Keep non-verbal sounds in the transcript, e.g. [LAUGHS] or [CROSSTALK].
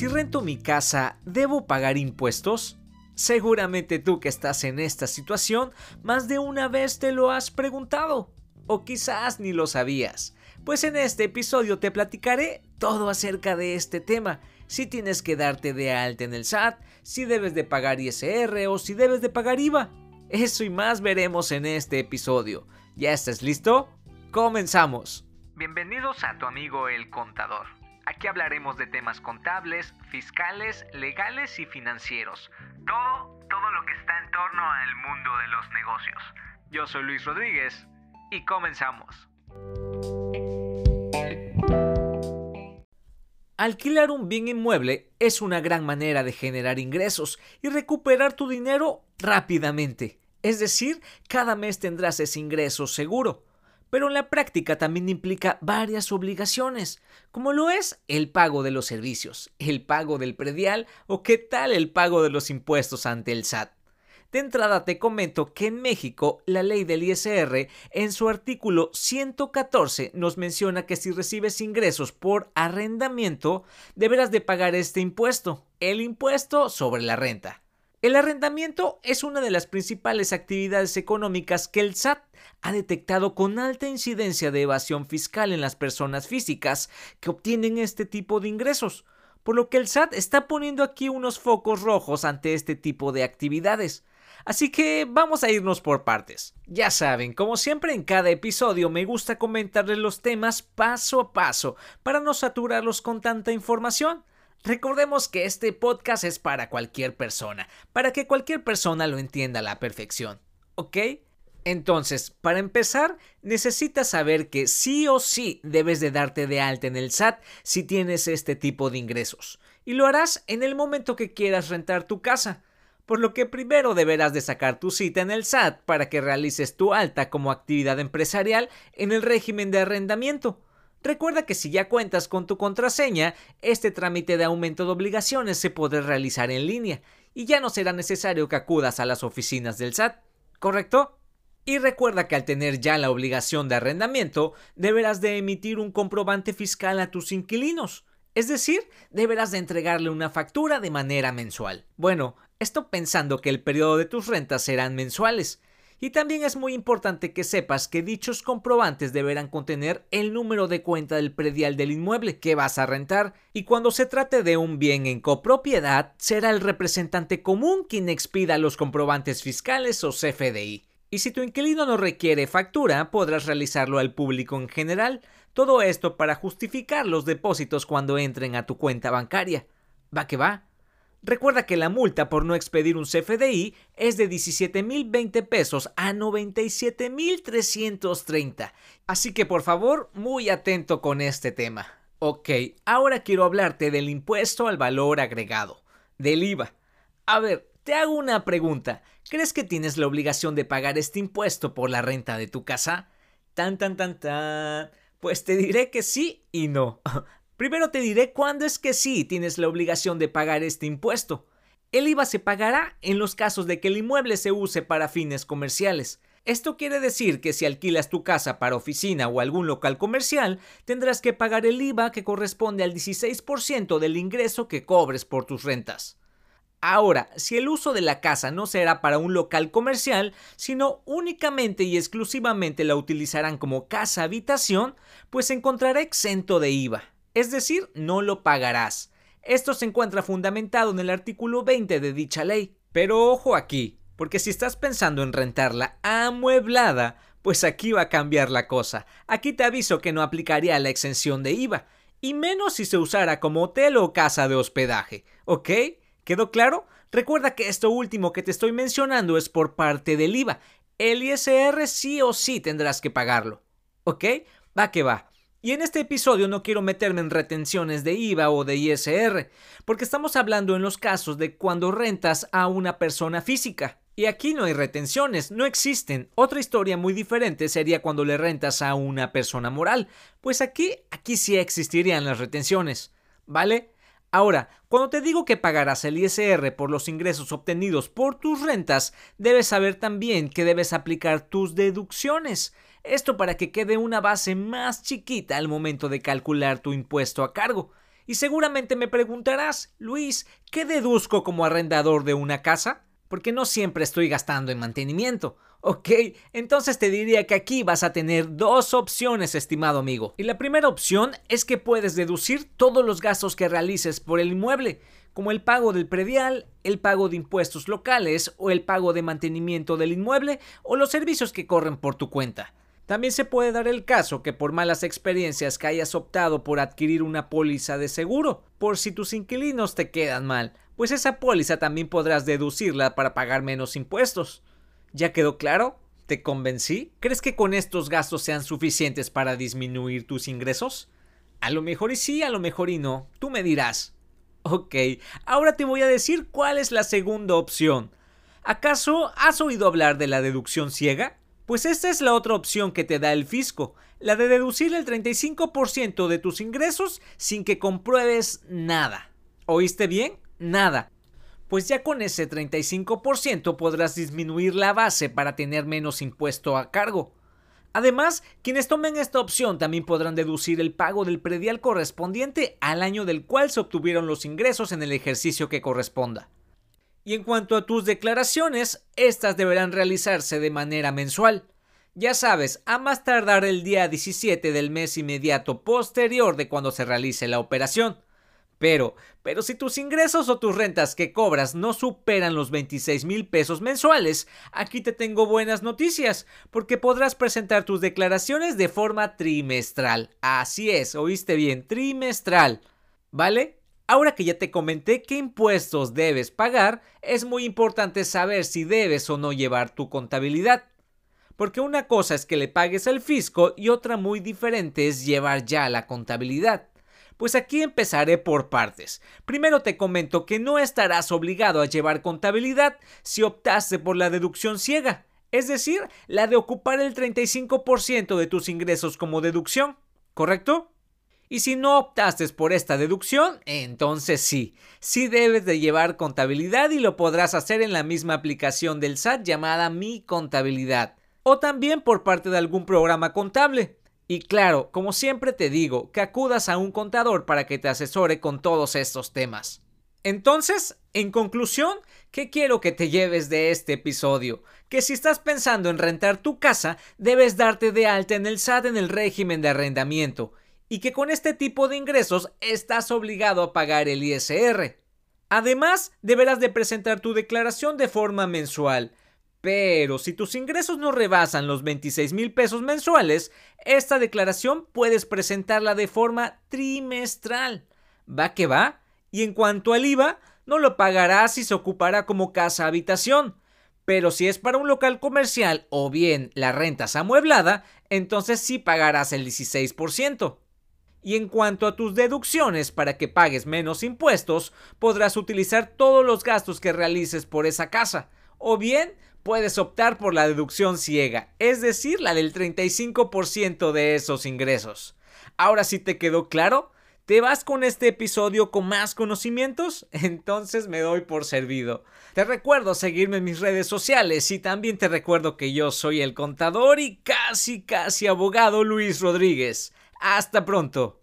Si rento mi casa, ¿debo pagar impuestos? Seguramente tú que estás en esta situación, más de una vez te lo has preguntado. O quizás ni lo sabías. Pues en este episodio te platicaré todo acerca de este tema. Si tienes que darte de alta en el SAT, si debes de pagar ISR o si debes de pagar IVA. Eso y más veremos en este episodio. ¿Ya estás listo? Comenzamos. Bienvenidos a tu amigo el contador. Aquí hablaremos de temas contables, fiscales, legales y financieros. Todo, todo lo que está en torno al mundo de los negocios. Yo soy Luis Rodríguez y comenzamos. Alquilar un bien inmueble es una gran manera de generar ingresos y recuperar tu dinero rápidamente. Es decir, cada mes tendrás ese ingreso seguro. Pero en la práctica también implica varias obligaciones, como lo es el pago de los servicios, el pago del predial o qué tal el pago de los impuestos ante el SAT. De entrada te comento que en México la ley del ISR en su artículo 114 nos menciona que si recibes ingresos por arrendamiento deberás de pagar este impuesto, el impuesto sobre la renta. El arrendamiento es una de las principales actividades económicas que el SAT ha detectado con alta incidencia de evasión fiscal en las personas físicas que obtienen este tipo de ingresos, por lo que el SAT está poniendo aquí unos focos rojos ante este tipo de actividades. Así que vamos a irnos por partes. Ya saben, como siempre en cada episodio me gusta comentarles los temas paso a paso para no saturarlos con tanta información. Recordemos que este podcast es para cualquier persona, para que cualquier persona lo entienda a la perfección. ¿Ok? Entonces, para empezar, necesitas saber que sí o sí debes de darte de alta en el SAT si tienes este tipo de ingresos. Y lo harás en el momento que quieras rentar tu casa por lo que primero deberás de sacar tu cita en el SAT para que realices tu alta como actividad empresarial en el régimen de arrendamiento. Recuerda que si ya cuentas con tu contraseña, este trámite de aumento de obligaciones se podrá realizar en línea y ya no será necesario que acudas a las oficinas del SAT, ¿correcto? Y recuerda que al tener ya la obligación de arrendamiento, deberás de emitir un comprobante fiscal a tus inquilinos. Es decir, deberás de entregarle una factura de manera mensual. Bueno, esto pensando que el periodo de tus rentas serán mensuales. Y también es muy importante que sepas que dichos comprobantes deberán contener el número de cuenta del predial del inmueble que vas a rentar y cuando se trate de un bien en copropiedad será el representante común quien expida los comprobantes fiscales o CFDI. Y si tu inquilino no requiere factura, podrás realizarlo al público en general, todo esto para justificar los depósitos cuando entren a tu cuenta bancaria. Va que va. Recuerda que la multa por no expedir un CFDI es de 17.020 pesos a 97.330. Así que por favor, muy atento con este tema. Ok, ahora quiero hablarte del impuesto al valor agregado, del IVA. A ver, te hago una pregunta. ¿Crees que tienes la obligación de pagar este impuesto por la renta de tu casa? Tan, tan, tan, tan. Pues te diré que sí y no. Primero te diré cuándo es que sí tienes la obligación de pagar este impuesto. El IVA se pagará en los casos de que el inmueble se use para fines comerciales. Esto quiere decir que si alquilas tu casa para oficina o algún local comercial, tendrás que pagar el IVA que corresponde al 16% del ingreso que cobres por tus rentas. Ahora, si el uso de la casa no será para un local comercial, sino únicamente y exclusivamente la utilizarán como casa habitación, pues se encontrará exento de IVA es decir, no lo pagarás. Esto se encuentra fundamentado en el artículo 20 de dicha ley. Pero ojo aquí, porque si estás pensando en rentarla amueblada, pues aquí va a cambiar la cosa. Aquí te aviso que no aplicaría la exención de IVA, y menos si se usara como hotel o casa de hospedaje, ¿ok? ¿Quedó claro? Recuerda que esto último que te estoy mencionando es por parte del IVA. El ISR sí o sí tendrás que pagarlo, ¿ok? Va que va. Y en este episodio no quiero meterme en retenciones de IVA o de ISR, porque estamos hablando en los casos de cuando rentas a una persona física. Y aquí no hay retenciones, no existen. Otra historia muy diferente sería cuando le rentas a una persona moral, pues aquí, aquí sí existirían las retenciones. ¿Vale? Ahora, cuando te digo que pagarás el ISR por los ingresos obtenidos por tus rentas, debes saber también que debes aplicar tus deducciones. Esto para que quede una base más chiquita al momento de calcular tu impuesto a cargo. Y seguramente me preguntarás, Luis, ¿qué deduzco como arrendador de una casa? Porque no siempre estoy gastando en mantenimiento. Ok, entonces te diría que aquí vas a tener dos opciones, estimado amigo. Y la primera opción es que puedes deducir todos los gastos que realices por el inmueble, como el pago del predial, el pago de impuestos locales o el pago de mantenimiento del inmueble o los servicios que corren por tu cuenta. También se puede dar el caso que por malas experiencias que hayas optado por adquirir una póliza de seguro, por si tus inquilinos te quedan mal, pues esa póliza también podrás deducirla para pagar menos impuestos. ¿Ya quedó claro? ¿Te convencí? ¿Crees que con estos gastos sean suficientes para disminuir tus ingresos? A lo mejor y sí, a lo mejor y no. Tú me dirás. Ok, ahora te voy a decir cuál es la segunda opción. ¿Acaso has oído hablar de la deducción ciega? Pues esta es la otra opción que te da el fisco, la de deducir el 35% de tus ingresos sin que compruebes nada. ¿Oíste bien? Nada. Pues ya con ese 35% podrás disminuir la base para tener menos impuesto a cargo. Además, quienes tomen esta opción también podrán deducir el pago del predial correspondiente al año del cual se obtuvieron los ingresos en el ejercicio que corresponda. Y en cuanto a tus declaraciones, estas deberán realizarse de manera mensual. Ya sabes, a más tardar el día 17 del mes inmediato posterior de cuando se realice la operación. Pero, pero si tus ingresos o tus rentas que cobras no superan los 26 mil pesos mensuales, aquí te tengo buenas noticias, porque podrás presentar tus declaraciones de forma trimestral. Así es, oíste bien, trimestral. ¿Vale? Ahora que ya te comenté qué impuestos debes pagar, es muy importante saber si debes o no llevar tu contabilidad. Porque una cosa es que le pagues al fisco y otra muy diferente es llevar ya la contabilidad. Pues aquí empezaré por partes. Primero te comento que no estarás obligado a llevar contabilidad si optaste por la deducción ciega, es decir, la de ocupar el 35% de tus ingresos como deducción, ¿correcto? Y si no optaste por esta deducción, entonces sí, sí debes de llevar contabilidad y lo podrás hacer en la misma aplicación del SAT llamada Mi Contabilidad o también por parte de algún programa contable. Y claro, como siempre te digo, que acudas a un contador para que te asesore con todos estos temas. Entonces, en conclusión, ¿qué quiero que te lleves de este episodio? Que si estás pensando en rentar tu casa, debes darte de alta en el SAT en el régimen de arrendamiento y que con este tipo de ingresos estás obligado a pagar el ISR. Además, deberás de presentar tu declaración de forma mensual. Pero si tus ingresos no rebasan los 26 mil pesos mensuales, esta declaración puedes presentarla de forma trimestral. Va que va. Y en cuanto al IVA, no lo pagarás si se ocupará como casa habitación. Pero si es para un local comercial o bien la renta es amueblada, entonces sí pagarás el 16%. Y en cuanto a tus deducciones para que pagues menos impuestos, podrás utilizar todos los gastos que realices por esa casa. O bien puedes optar por la deducción ciega, es decir, la del 35% de esos ingresos. Ahora sí te quedó claro. ¿Te vas con este episodio con más conocimientos? [LAUGHS] Entonces me doy por servido. Te recuerdo seguirme en mis redes sociales y también te recuerdo que yo soy el contador y casi casi abogado Luis Rodríguez. Hasta pronto.